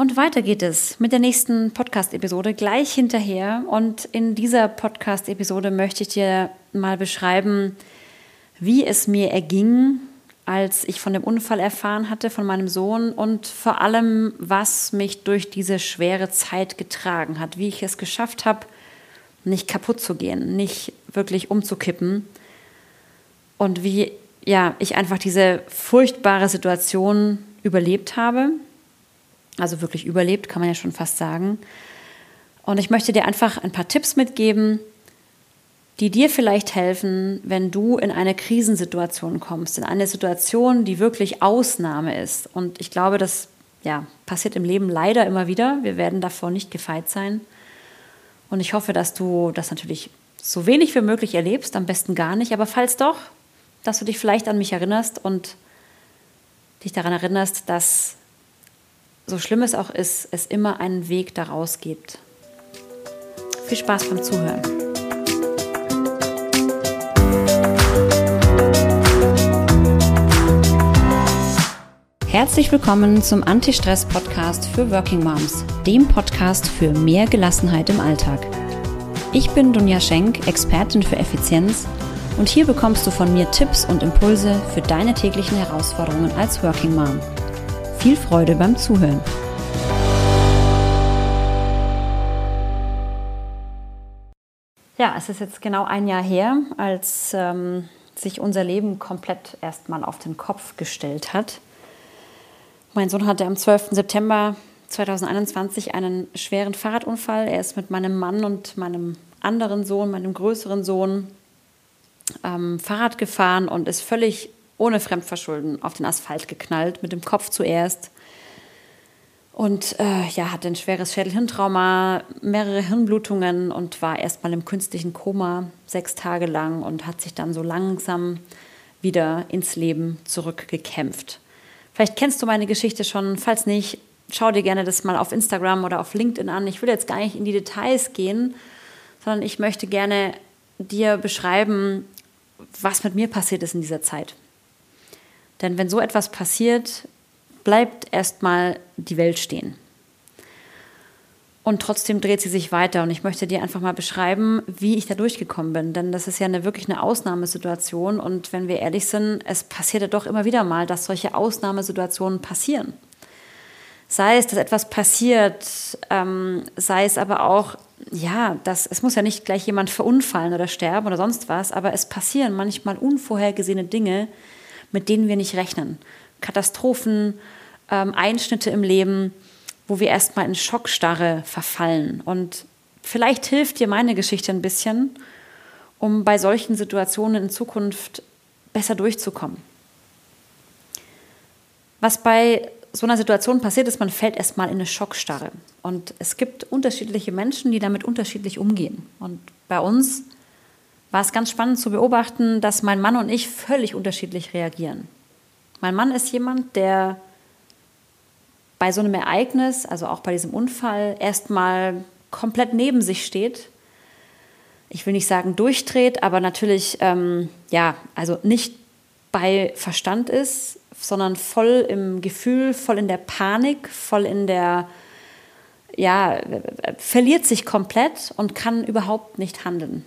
Und weiter geht es mit der nächsten Podcast-Episode gleich hinterher. Und in dieser Podcast-Episode möchte ich dir mal beschreiben, wie es mir erging, als ich von dem Unfall erfahren hatte von meinem Sohn und vor allem, was mich durch diese schwere Zeit getragen hat, wie ich es geschafft habe, nicht kaputt zu gehen, nicht wirklich umzukippen. Und wie ja, ich einfach diese furchtbare Situation überlebt habe also wirklich überlebt, kann man ja schon fast sagen. Und ich möchte dir einfach ein paar Tipps mitgeben, die dir vielleicht helfen, wenn du in eine Krisensituation kommst, in eine Situation, die wirklich Ausnahme ist. Und ich glaube, das ja, passiert im Leben leider immer wieder. Wir werden davor nicht gefeit sein. Und ich hoffe, dass du das natürlich so wenig wie möglich erlebst, am besten gar nicht. Aber falls doch, dass du dich vielleicht an mich erinnerst und dich daran erinnerst, dass so schlimm es auch ist, es immer einen Weg daraus gibt. Viel Spaß beim Zuhören. Herzlich willkommen zum Anti-Stress-Podcast für Working Moms, dem Podcast für mehr Gelassenheit im Alltag. Ich bin Dunja Schenk, Expertin für Effizienz und hier bekommst du von mir Tipps und Impulse für deine täglichen Herausforderungen als Working Mom. Viel Freude beim Zuhören. Ja, es ist jetzt genau ein Jahr her, als ähm, sich unser Leben komplett erstmal auf den Kopf gestellt hat. Mein Sohn hatte am 12. September 2021 einen schweren Fahrradunfall. Er ist mit meinem Mann und meinem anderen Sohn, meinem größeren Sohn, ähm, Fahrrad gefahren und ist völlig ohne Fremdverschulden auf den Asphalt geknallt, mit dem Kopf zuerst. Und äh, ja, hatte ein schweres Schädelhirntrauma, mehrere Hirnblutungen und war erstmal im künstlichen Koma sechs Tage lang und hat sich dann so langsam wieder ins Leben zurückgekämpft. Vielleicht kennst du meine Geschichte schon, falls nicht, schau dir gerne das mal auf Instagram oder auf LinkedIn an. Ich will jetzt gar nicht in die Details gehen, sondern ich möchte gerne dir beschreiben, was mit mir passiert ist in dieser Zeit. Denn wenn so etwas passiert, bleibt erstmal die Welt stehen. Und trotzdem dreht sie sich weiter. Und ich möchte dir einfach mal beschreiben, wie ich da durchgekommen bin. Denn das ist ja eine, wirklich eine Ausnahmesituation. Und wenn wir ehrlich sind, es passiert ja doch immer wieder mal, dass solche Ausnahmesituationen passieren. Sei es, dass etwas passiert, ähm, sei es aber auch, ja, dass, es muss ja nicht gleich jemand verunfallen oder sterben oder sonst was, aber es passieren manchmal unvorhergesehene Dinge, mit denen wir nicht rechnen. Katastrophen, ähm, Einschnitte im Leben, wo wir erstmal in Schockstarre verfallen. Und vielleicht hilft dir meine Geschichte ein bisschen, um bei solchen Situationen in Zukunft besser durchzukommen. Was bei so einer Situation passiert ist, man fällt erstmal in eine Schockstarre. Und es gibt unterschiedliche Menschen, die damit unterschiedlich umgehen. Und bei uns war es ganz spannend zu beobachten, dass mein Mann und ich völlig unterschiedlich reagieren. Mein Mann ist jemand, der bei so einem Ereignis, also auch bei diesem Unfall, erstmal komplett neben sich steht. Ich will nicht sagen durchdreht, aber natürlich, ähm, ja, also nicht bei Verstand ist, sondern voll im Gefühl, voll in der Panik, voll in der, ja, verliert sich komplett und kann überhaupt nicht handeln.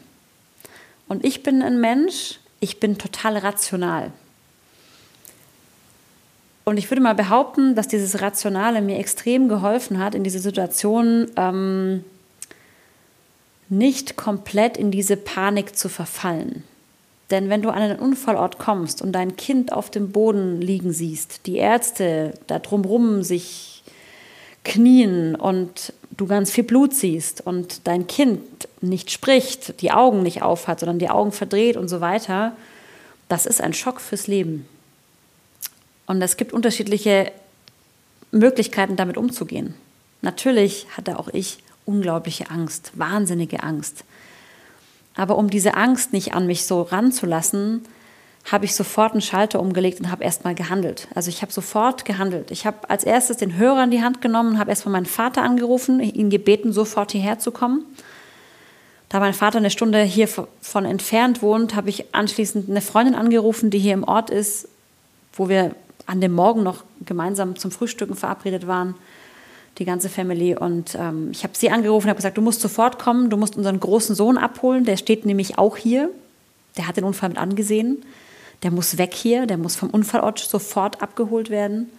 Und ich bin ein Mensch, ich bin total rational. Und ich würde mal behaupten, dass dieses Rationale mir extrem geholfen hat, in diese Situation ähm, nicht komplett in diese Panik zu verfallen. Denn wenn du an einen Unfallort kommst und dein Kind auf dem Boden liegen siehst, die Ärzte da drumherum sich knien und du ganz viel Blut siehst und dein Kind nicht spricht, die Augen nicht aufhat, sondern die Augen verdreht und so weiter, das ist ein Schock fürs Leben. Und es gibt unterschiedliche Möglichkeiten, damit umzugehen. Natürlich hatte auch ich unglaubliche Angst, wahnsinnige Angst. Aber um diese Angst nicht an mich so ranzulassen, habe ich sofort einen Schalter umgelegt und habe erstmal gehandelt. Also ich habe sofort gehandelt. Ich habe als erstes den Hörer in die Hand genommen, habe erstmal meinen Vater angerufen, ihn gebeten, sofort hierher zu kommen. Da mein Vater eine Stunde hier von entfernt wohnt, habe ich anschließend eine Freundin angerufen, die hier im Ort ist, wo wir an dem Morgen noch gemeinsam zum Frühstücken verabredet waren. die ganze Family. Und ähm, ich habe sie angerufen habe gesagt, du musst sofort kommen, du musst unseren großen Sohn abholen, der steht nämlich auch hier. Der hat den Unfall mit angesehen. Der muss weg hier, der muss vom Unfallort sofort abgeholt werden.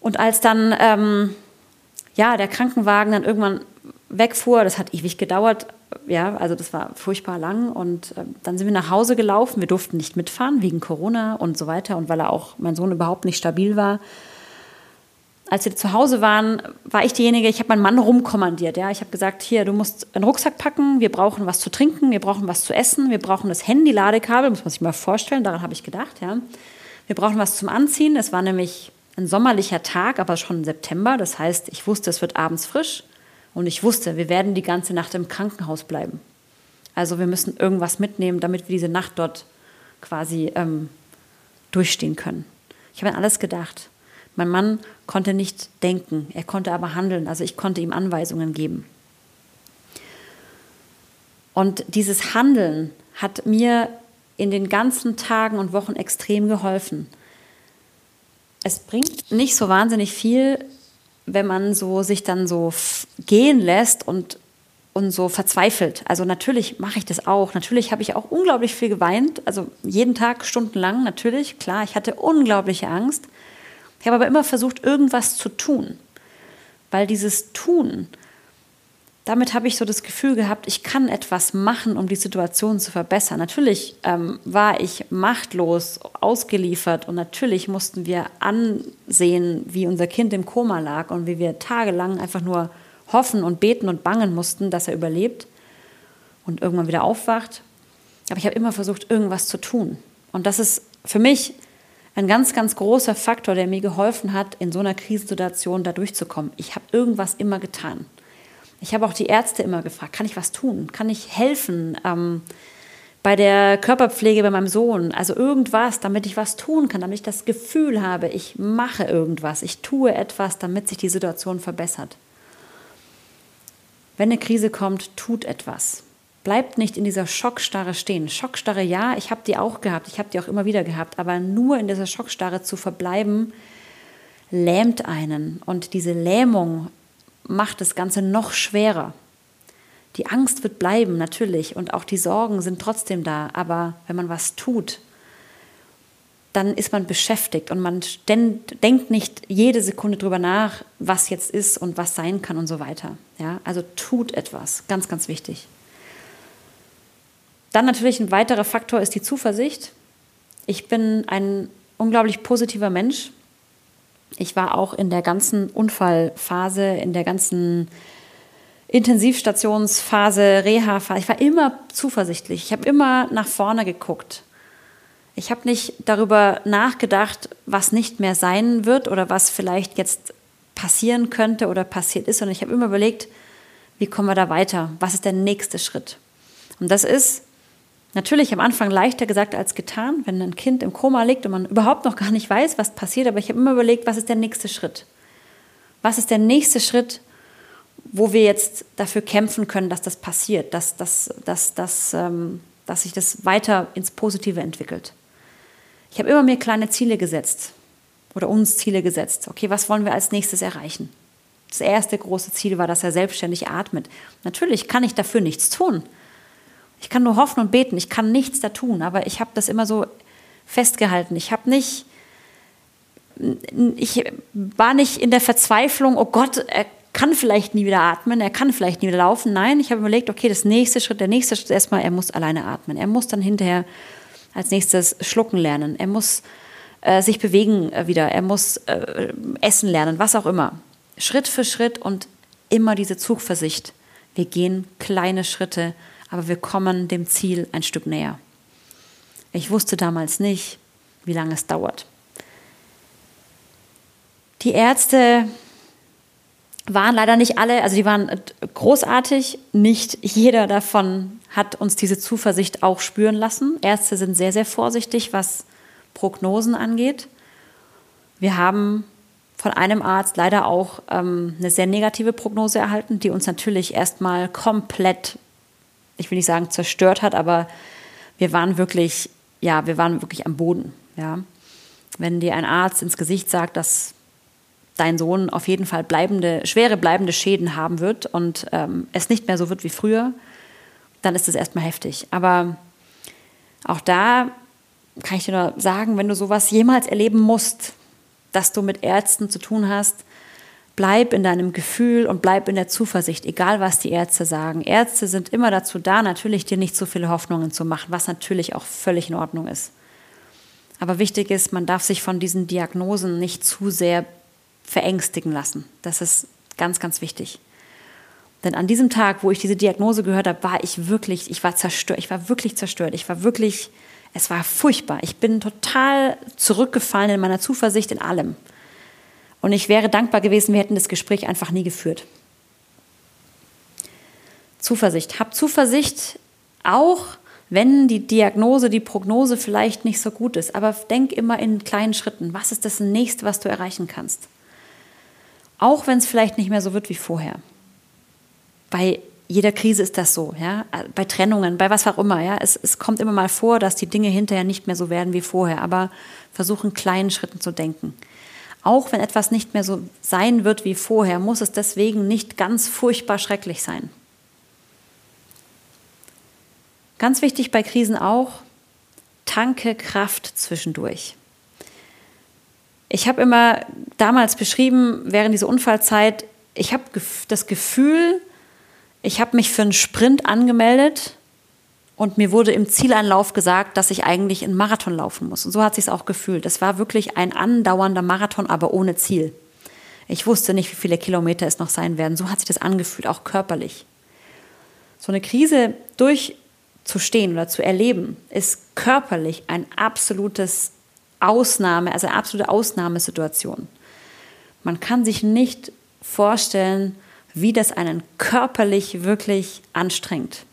Und als dann ähm, ja, der Krankenwagen dann irgendwann wegfuhr, das hat ewig gedauert, ja, also das war furchtbar lang und äh, dann sind wir nach Hause gelaufen. Wir durften nicht mitfahren wegen Corona und so weiter und weil er auch mein Sohn überhaupt nicht stabil war als wir zu Hause waren, war ich diejenige, ich habe meinen Mann rumkommandiert. Ja? Ich habe gesagt, hier, du musst einen Rucksack packen, wir brauchen was zu trinken, wir brauchen was zu essen, wir brauchen das Handy-Ladekabel, muss man sich mal vorstellen, daran habe ich gedacht. Ja? Wir brauchen was zum Anziehen. Es war nämlich ein sommerlicher Tag, aber schon September. Das heißt, ich wusste, es wird abends frisch und ich wusste, wir werden die ganze Nacht im Krankenhaus bleiben. Also wir müssen irgendwas mitnehmen, damit wir diese Nacht dort quasi ähm, durchstehen können. Ich habe an alles gedacht. Mein Mann konnte nicht denken, er konnte aber handeln, also ich konnte ihm Anweisungen geben. Und dieses Handeln hat mir in den ganzen Tagen und Wochen extrem geholfen. Es bringt nicht so wahnsinnig viel, wenn man so sich dann so gehen lässt und, und so verzweifelt. Also natürlich mache ich das auch. Natürlich habe ich auch unglaublich viel geweint. Also jeden Tag stundenlang, natürlich. Klar, ich hatte unglaubliche Angst. Ich habe aber immer versucht, irgendwas zu tun, weil dieses Tun, damit habe ich so das Gefühl gehabt, ich kann etwas machen, um die Situation zu verbessern. Natürlich ähm, war ich machtlos, ausgeliefert und natürlich mussten wir ansehen, wie unser Kind im Koma lag und wie wir tagelang einfach nur hoffen und beten und bangen mussten, dass er überlebt und irgendwann wieder aufwacht. Aber ich habe immer versucht, irgendwas zu tun. Und das ist für mich ein ganz, ganz großer Faktor, der mir geholfen hat, in so einer Krisensituation da durchzukommen. Ich habe irgendwas immer getan. Ich habe auch die Ärzte immer gefragt, kann ich was tun? Kann ich helfen? Ähm, bei der Körperpflege bei meinem Sohn, also irgendwas, damit ich was tun kann, damit ich das Gefühl habe, ich mache irgendwas, ich tue etwas, damit sich die Situation verbessert. Wenn eine Krise kommt, tut etwas. Bleibt nicht in dieser Schockstarre stehen. Schockstarre, ja, ich habe die auch gehabt, ich habe die auch immer wieder gehabt, aber nur in dieser Schockstarre zu verbleiben, lähmt einen. Und diese Lähmung macht das Ganze noch schwerer. Die Angst wird bleiben, natürlich, und auch die Sorgen sind trotzdem da, aber wenn man was tut, dann ist man beschäftigt und man denkt nicht jede Sekunde drüber nach, was jetzt ist und was sein kann und so weiter. Ja, also tut etwas, ganz, ganz wichtig. Dann natürlich ein weiterer Faktor ist die Zuversicht. Ich bin ein unglaublich positiver Mensch. Ich war auch in der ganzen Unfallphase, in der ganzen Intensivstationsphase, Reha-Phase, ich war immer zuversichtlich. Ich habe immer nach vorne geguckt. Ich habe nicht darüber nachgedacht, was nicht mehr sein wird oder was vielleicht jetzt passieren könnte oder passiert ist, sondern ich habe immer überlegt, wie kommen wir da weiter? Was ist der nächste Schritt? Und das ist Natürlich am Anfang leichter gesagt als getan, wenn ein Kind im Koma liegt und man überhaupt noch gar nicht weiß, was passiert. Aber ich habe immer überlegt, was ist der nächste Schritt? Was ist der nächste Schritt, wo wir jetzt dafür kämpfen können, dass das passiert, dass, dass, dass, dass, ähm, dass sich das weiter ins Positive entwickelt? Ich habe immer mir kleine Ziele gesetzt oder uns Ziele gesetzt. Okay, was wollen wir als nächstes erreichen? Das erste große Ziel war, dass er selbstständig atmet. Natürlich kann ich dafür nichts tun. Ich kann nur hoffen und beten, ich kann nichts da tun, aber ich habe das immer so festgehalten. Ich habe nicht, ich war nicht in der Verzweiflung, oh Gott, er kann vielleicht nie wieder atmen, er kann vielleicht nie wieder laufen. Nein, ich habe überlegt, okay, das nächste Schritt, der nächste Schritt ist erstmal, er muss alleine atmen. Er muss dann hinterher als nächstes schlucken lernen. Er muss äh, sich bewegen äh, wieder. Er muss äh, essen lernen, was auch immer. Schritt für Schritt und immer diese Zugversicht. Wir gehen kleine Schritte aber wir kommen dem Ziel ein Stück näher. Ich wusste damals nicht, wie lange es dauert. Die Ärzte waren leider nicht alle, also die waren großartig. Nicht jeder davon hat uns diese Zuversicht auch spüren lassen. Ärzte sind sehr, sehr vorsichtig, was Prognosen angeht. Wir haben von einem Arzt leider auch ähm, eine sehr negative Prognose erhalten, die uns natürlich erstmal komplett ich will nicht sagen zerstört hat, aber wir waren wirklich, ja, wir waren wirklich am Boden. Ja. Wenn dir ein Arzt ins Gesicht sagt, dass dein Sohn auf jeden Fall bleibende, schwere bleibende Schäden haben wird und ähm, es nicht mehr so wird wie früher, dann ist es erstmal heftig. Aber auch da kann ich dir nur sagen, wenn du sowas jemals erleben musst, dass du mit Ärzten zu tun hast, bleib in deinem Gefühl und bleib in der Zuversicht, egal was die Ärzte sagen. Ärzte sind immer dazu da, natürlich dir nicht zu viele Hoffnungen zu machen, was natürlich auch völlig in Ordnung ist. Aber wichtig ist, man darf sich von diesen Diagnosen nicht zu sehr verängstigen lassen. Das ist ganz, ganz wichtig. Denn an diesem Tag, wo ich diese Diagnose gehört habe, war ich wirklich, ich war zerstört, ich war wirklich zerstört, ich war wirklich, es war furchtbar. Ich bin total zurückgefallen in meiner Zuversicht in allem. Und ich wäre dankbar gewesen, wir hätten das Gespräch einfach nie geführt. Zuversicht. Hab Zuversicht auch, wenn die Diagnose, die Prognose vielleicht nicht so gut ist. Aber denk immer in kleinen Schritten. Was ist das nächste, was du erreichen kannst? Auch wenn es vielleicht nicht mehr so wird wie vorher. Bei jeder Krise ist das so, ja. Bei Trennungen, bei was auch immer, ja. Es, es kommt immer mal vor, dass die Dinge hinterher nicht mehr so werden wie vorher. Aber versuch in kleinen Schritten zu denken. Auch wenn etwas nicht mehr so sein wird wie vorher, muss es deswegen nicht ganz furchtbar schrecklich sein. Ganz wichtig bei Krisen auch, tanke Kraft zwischendurch. Ich habe immer damals beschrieben, während dieser Unfallzeit, ich habe das Gefühl, ich habe mich für einen Sprint angemeldet und mir wurde im Zieleinlauf gesagt, dass ich eigentlich einen Marathon laufen muss. Und so hat sich auch gefühlt. Es war wirklich ein andauernder Marathon, aber ohne Ziel. Ich wusste nicht, wie viele Kilometer es noch sein werden. So hat sich das angefühlt, auch körperlich. So eine Krise durchzustehen oder zu erleben, ist körperlich ein absolutes Ausnahme, also eine absolute Ausnahmesituation. Man kann sich nicht vorstellen, wie das einen körperlich wirklich anstrengt,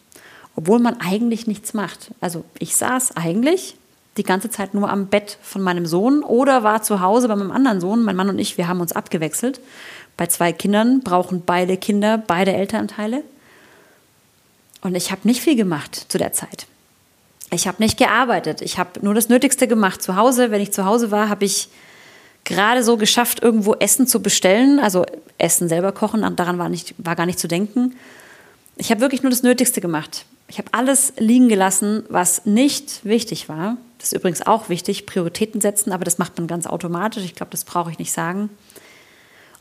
obwohl man eigentlich nichts macht. Also ich saß eigentlich die ganze Zeit nur am Bett von meinem Sohn oder war zu Hause bei meinem anderen Sohn. Mein Mann und ich, wir haben uns abgewechselt. Bei zwei Kindern brauchen beide Kinder beide Elternteile. Und ich habe nicht viel gemacht zu der Zeit. Ich habe nicht gearbeitet. Ich habe nur das Nötigste gemacht. Zu Hause, wenn ich zu Hause war, habe ich gerade so geschafft, irgendwo Essen zu bestellen. Also Essen selber kochen, daran war, nicht, war gar nicht zu denken. Ich habe wirklich nur das Nötigste gemacht. Ich habe alles liegen gelassen, was nicht wichtig war. Das ist übrigens auch wichtig, Prioritäten setzen, aber das macht man ganz automatisch. Ich glaube, das brauche ich nicht sagen.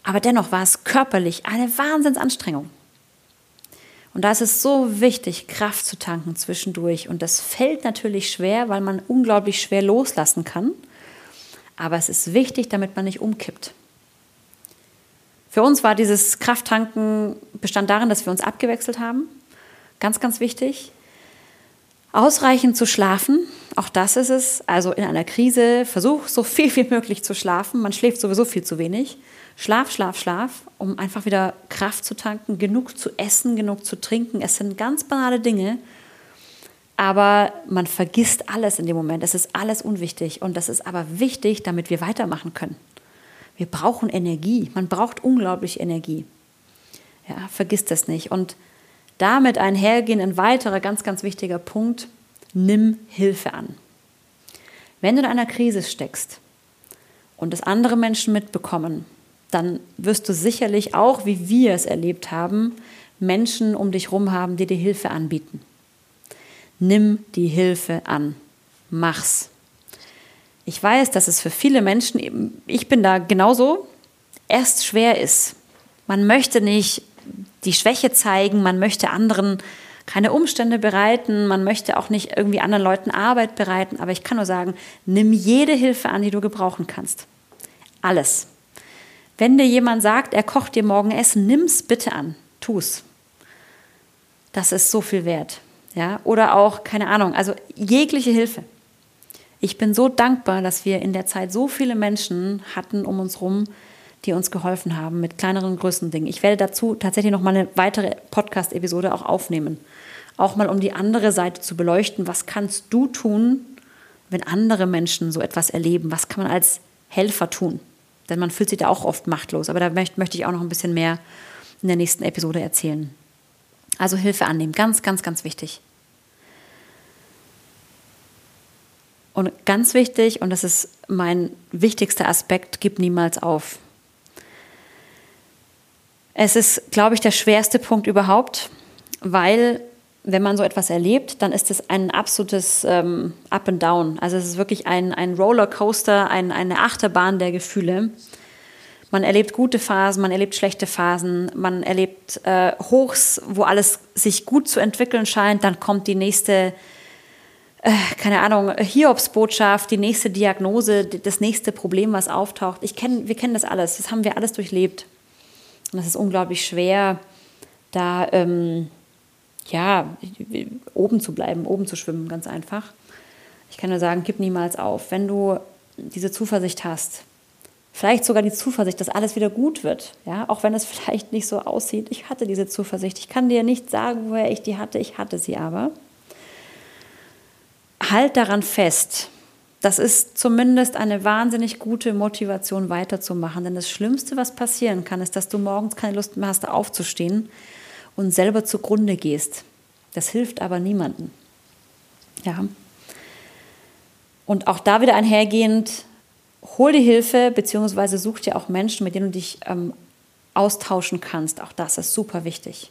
Aber dennoch war es körperlich eine Wahnsinnsanstrengung. Und da ist es so wichtig, Kraft zu tanken zwischendurch. Und das fällt natürlich schwer, weil man unglaublich schwer loslassen kann. Aber es ist wichtig, damit man nicht umkippt. Für uns war dieses Krafttanken bestand darin, dass wir uns abgewechselt haben. Ganz, ganz wichtig. Ausreichend zu schlafen, auch das ist es. Also in einer Krise versuch so viel wie möglich zu schlafen. Man schläft sowieso viel zu wenig. Schlaf, Schlaf, Schlaf, um einfach wieder Kraft zu tanken, genug zu essen, genug zu trinken. Es sind ganz banale Dinge, aber man vergisst alles in dem Moment. Es ist alles unwichtig und das ist aber wichtig, damit wir weitermachen können. Wir brauchen Energie. Man braucht unglaublich Energie. Ja, vergiss das nicht. Und damit einhergehen ein weiterer ganz, ganz wichtiger Punkt. Nimm Hilfe an. Wenn du in einer Krise steckst und es andere Menschen mitbekommen, dann wirst du sicherlich auch, wie wir es erlebt haben, Menschen um dich herum haben, die dir Hilfe anbieten. Nimm die Hilfe an. Mach's. Ich weiß, dass es für viele Menschen, ich bin da genauso, erst schwer ist. Man möchte nicht die Schwäche zeigen, man möchte anderen keine Umstände bereiten, man möchte auch nicht irgendwie anderen Leuten Arbeit bereiten, aber ich kann nur sagen, nimm jede Hilfe an, die du gebrauchen kannst. Alles. Wenn dir jemand sagt, er kocht dir morgen Essen, nimm's bitte an. Tu's. Das ist so viel wert. Ja? Oder auch, keine Ahnung, also jegliche Hilfe. Ich bin so dankbar, dass wir in der Zeit so viele Menschen hatten um uns herum, die uns geholfen haben mit kleineren, größeren Dingen. Ich werde dazu tatsächlich noch mal eine weitere Podcast-Episode auch aufnehmen. Auch mal um die andere Seite zu beleuchten. Was kannst du tun, wenn andere Menschen so etwas erleben? Was kann man als Helfer tun? Denn man fühlt sich da auch oft machtlos. Aber da möchte ich auch noch ein bisschen mehr in der nächsten Episode erzählen. Also Hilfe annehmen, ganz, ganz, ganz wichtig. Und ganz wichtig, und das ist mein wichtigster Aspekt, gib niemals auf. Es ist, glaube ich, der schwerste Punkt überhaupt, weil wenn man so etwas erlebt, dann ist es ein absolutes ähm, Up and Down. Also es ist wirklich ein, ein Rollercoaster, ein, eine Achterbahn der Gefühle. Man erlebt gute Phasen, man erlebt schlechte Phasen, man erlebt äh, Hochs, wo alles sich gut zu entwickeln scheint. Dann kommt die nächste, äh, keine Ahnung, Hiobsbotschaft, die nächste Diagnose, das nächste Problem, was auftaucht. Ich kenn, wir kennen das alles, das haben wir alles durchlebt. Und es ist unglaublich schwer, da ähm, ja, oben zu bleiben, oben zu schwimmen, ganz einfach. Ich kann nur sagen, gib niemals auf. Wenn du diese Zuversicht hast, vielleicht sogar die Zuversicht, dass alles wieder gut wird, ja, auch wenn es vielleicht nicht so aussieht. Ich hatte diese Zuversicht. Ich kann dir nicht sagen, woher ich die hatte. Ich hatte sie aber. Halt daran fest. Das ist zumindest eine wahnsinnig gute Motivation weiterzumachen. Denn das Schlimmste, was passieren kann, ist, dass du morgens keine Lust mehr hast, aufzustehen und selber zugrunde gehst. Das hilft aber niemandem. Ja. Und auch da wieder einhergehend, hol dir Hilfe, beziehungsweise such dir auch Menschen, mit denen du dich ähm, austauschen kannst. Auch das ist super wichtig.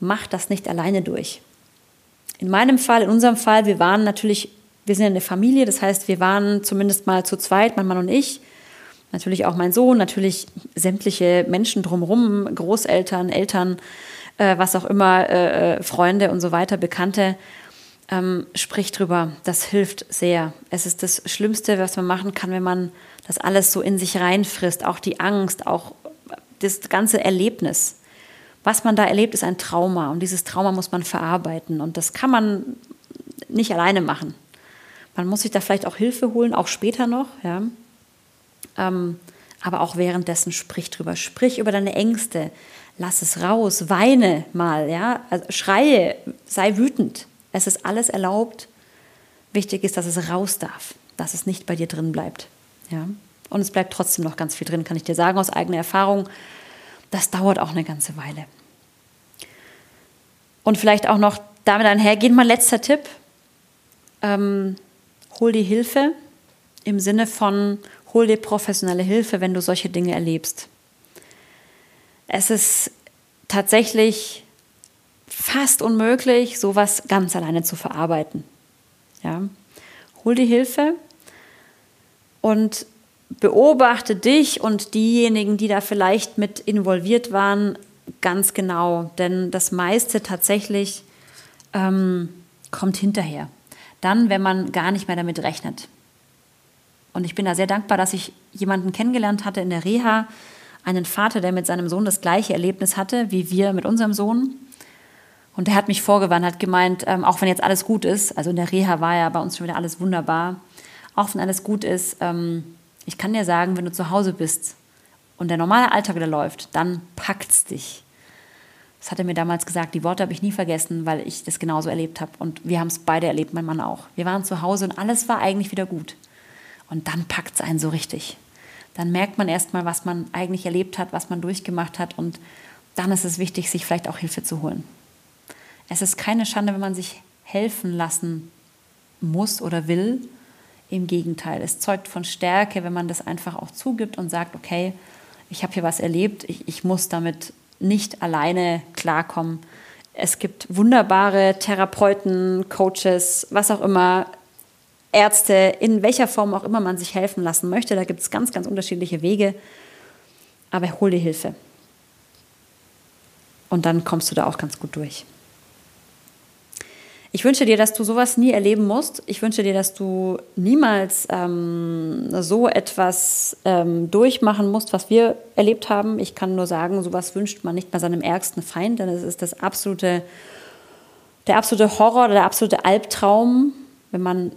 Mach das nicht alleine durch. In meinem Fall, in unserem Fall, wir waren natürlich, wir sind eine Familie, das heißt, wir waren zumindest mal zu zweit, mein Mann und ich. Natürlich auch mein Sohn, natürlich sämtliche Menschen drumherum, Großeltern, Eltern, äh, was auch immer, äh, äh, Freunde und so weiter, Bekannte, ähm, sprich drüber. Das hilft sehr. Es ist das Schlimmste, was man machen kann, wenn man das alles so in sich reinfrisst. Auch die Angst, auch das ganze Erlebnis. Was man da erlebt, ist ein Trauma. Und dieses Trauma muss man verarbeiten. Und das kann man nicht alleine machen. Man muss sich da vielleicht auch Hilfe holen, auch später noch. Ja. Ähm, aber auch währenddessen sprich drüber. Sprich über deine Ängste lass es raus, weine mal, ja, also schreie, sei wütend. Es ist alles erlaubt. Wichtig ist, dass es raus darf, dass es nicht bei dir drin bleibt. Ja? Und es bleibt trotzdem noch ganz viel drin, kann ich dir sagen aus eigener Erfahrung. Das dauert auch eine ganze Weile. Und vielleicht auch noch damit einhergehen, mein letzter Tipp. Ähm, hol dir Hilfe im Sinne von, hol dir professionelle Hilfe, wenn du solche Dinge erlebst es ist tatsächlich fast unmöglich, sowas ganz alleine zu verarbeiten. Ja? Hol dir Hilfe und beobachte dich und diejenigen, die da vielleicht mit involviert waren, ganz genau. Denn das meiste tatsächlich ähm, kommt hinterher. Dann, wenn man gar nicht mehr damit rechnet. Und ich bin da sehr dankbar, dass ich jemanden kennengelernt hatte in der Reha, einen Vater, der mit seinem Sohn das gleiche Erlebnis hatte wie wir mit unserem Sohn. Und der hat mich vorgewarnt, hat gemeint, ähm, auch wenn jetzt alles gut ist, also in der Reha war ja bei uns schon wieder alles wunderbar, auch wenn alles gut ist, ähm, ich kann dir sagen, wenn du zu Hause bist und der normale Alltag wieder läuft, dann packt's dich. Das hat er mir damals gesagt. Die Worte habe ich nie vergessen, weil ich das genauso erlebt habe. Und wir haben es beide erlebt, mein Mann auch. Wir waren zu Hause und alles war eigentlich wieder gut. Und dann packt es einen so richtig dann merkt man erstmal, was man eigentlich erlebt hat, was man durchgemacht hat und dann ist es wichtig, sich vielleicht auch Hilfe zu holen. Es ist keine Schande, wenn man sich helfen lassen muss oder will. Im Gegenteil, es zeugt von Stärke, wenn man das einfach auch zugibt und sagt, okay, ich habe hier was erlebt, ich, ich muss damit nicht alleine klarkommen. Es gibt wunderbare Therapeuten, Coaches, was auch immer, Ärzte, in welcher Form auch immer man sich helfen lassen möchte. Da gibt es ganz, ganz unterschiedliche Wege. Aber hol dir Hilfe. Und dann kommst du da auch ganz gut durch. Ich wünsche dir, dass du sowas nie erleben musst. Ich wünsche dir, dass du niemals ähm, so etwas ähm, durchmachen musst, was wir erlebt haben. Ich kann nur sagen, sowas wünscht man nicht bei seinem ärgsten Feind, denn es ist das absolute, der absolute Horror, der absolute Albtraum, wenn man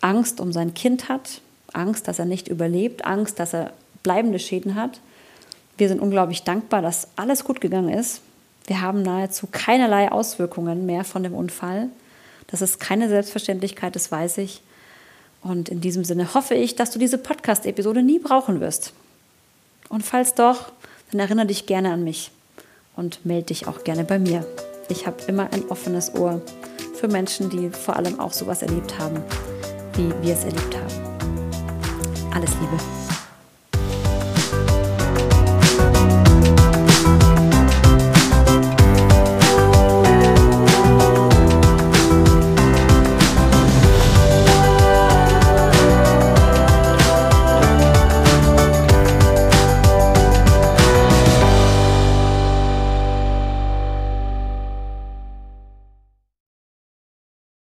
Angst um sein Kind hat, Angst, dass er nicht überlebt, Angst, dass er bleibende Schäden hat. Wir sind unglaublich dankbar, dass alles gut gegangen ist. Wir haben nahezu keinerlei Auswirkungen mehr von dem Unfall. Das ist keine Selbstverständlichkeit, das weiß ich. Und in diesem Sinne hoffe ich, dass du diese Podcast-Episode nie brauchen wirst. Und falls doch, dann erinnere dich gerne an mich und melde dich auch gerne bei mir. Ich habe immer ein offenes Ohr für Menschen, die vor allem auch sowas erlebt haben wie wir es erlebt haben. Alles Liebe.